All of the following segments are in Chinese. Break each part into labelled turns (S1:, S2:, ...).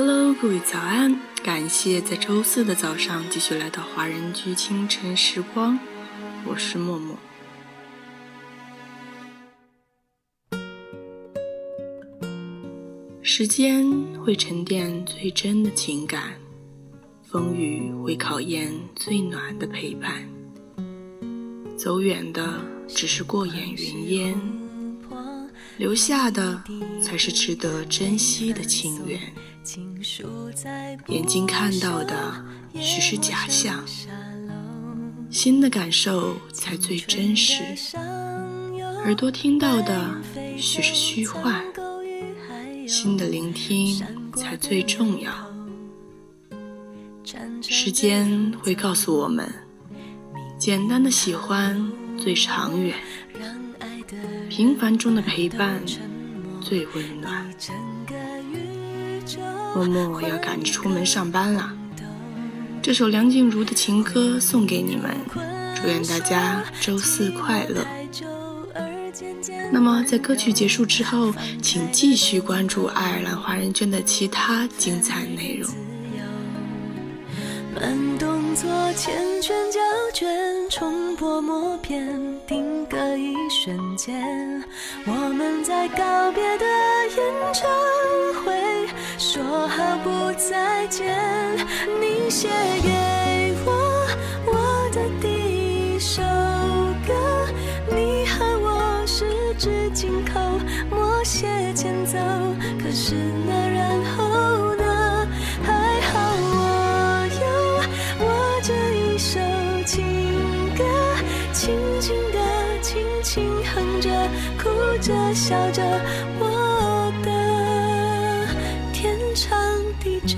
S1: Hello，各位早安！感谢在周四的早上继续来到华人居清晨时光，我是默默。时间会沉淀最真的情感，风雨会考验最暖的陪伴。走远的只是过眼云烟，留下的才是值得珍惜的情缘。眼睛看到的许是假象，心的感受才最真实；耳朵听到的许是虚幻，心的聆听才最重要。时间会告诉我们，简单的喜欢最长远，平凡中的陪伴最温暖。默默要赶着出门上班了，这首梁静茹的情歌送给你们，祝愿大家周四快乐。那么在歌曲结束之后，请继续关注爱尔兰华人圈的其他精彩内容。
S2: 慢动作缱绻胶卷，重播默片，定格一瞬间，我们在告别的演唱会。说好不再见，你写给我我的第一首歌，你和我十指紧扣，默写前奏。可是那轻轻地，轻轻哼着，哭着，笑着，我的天。长地久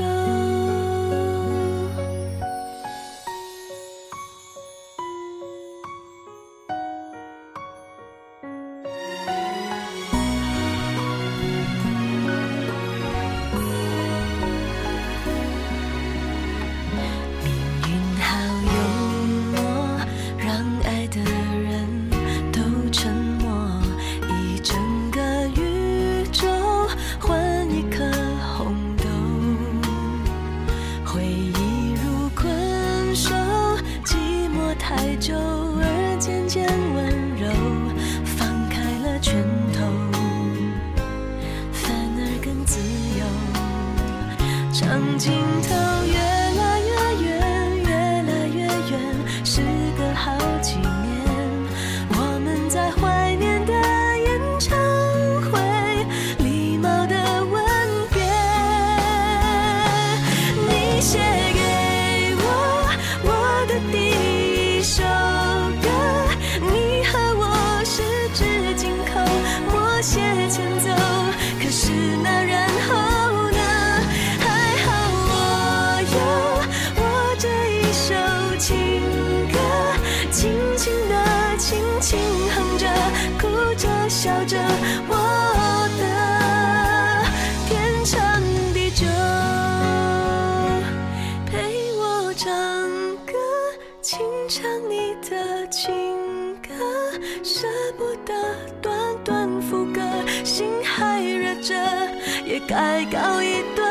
S2: 舍不得短短副歌，心还热着，也该告一段。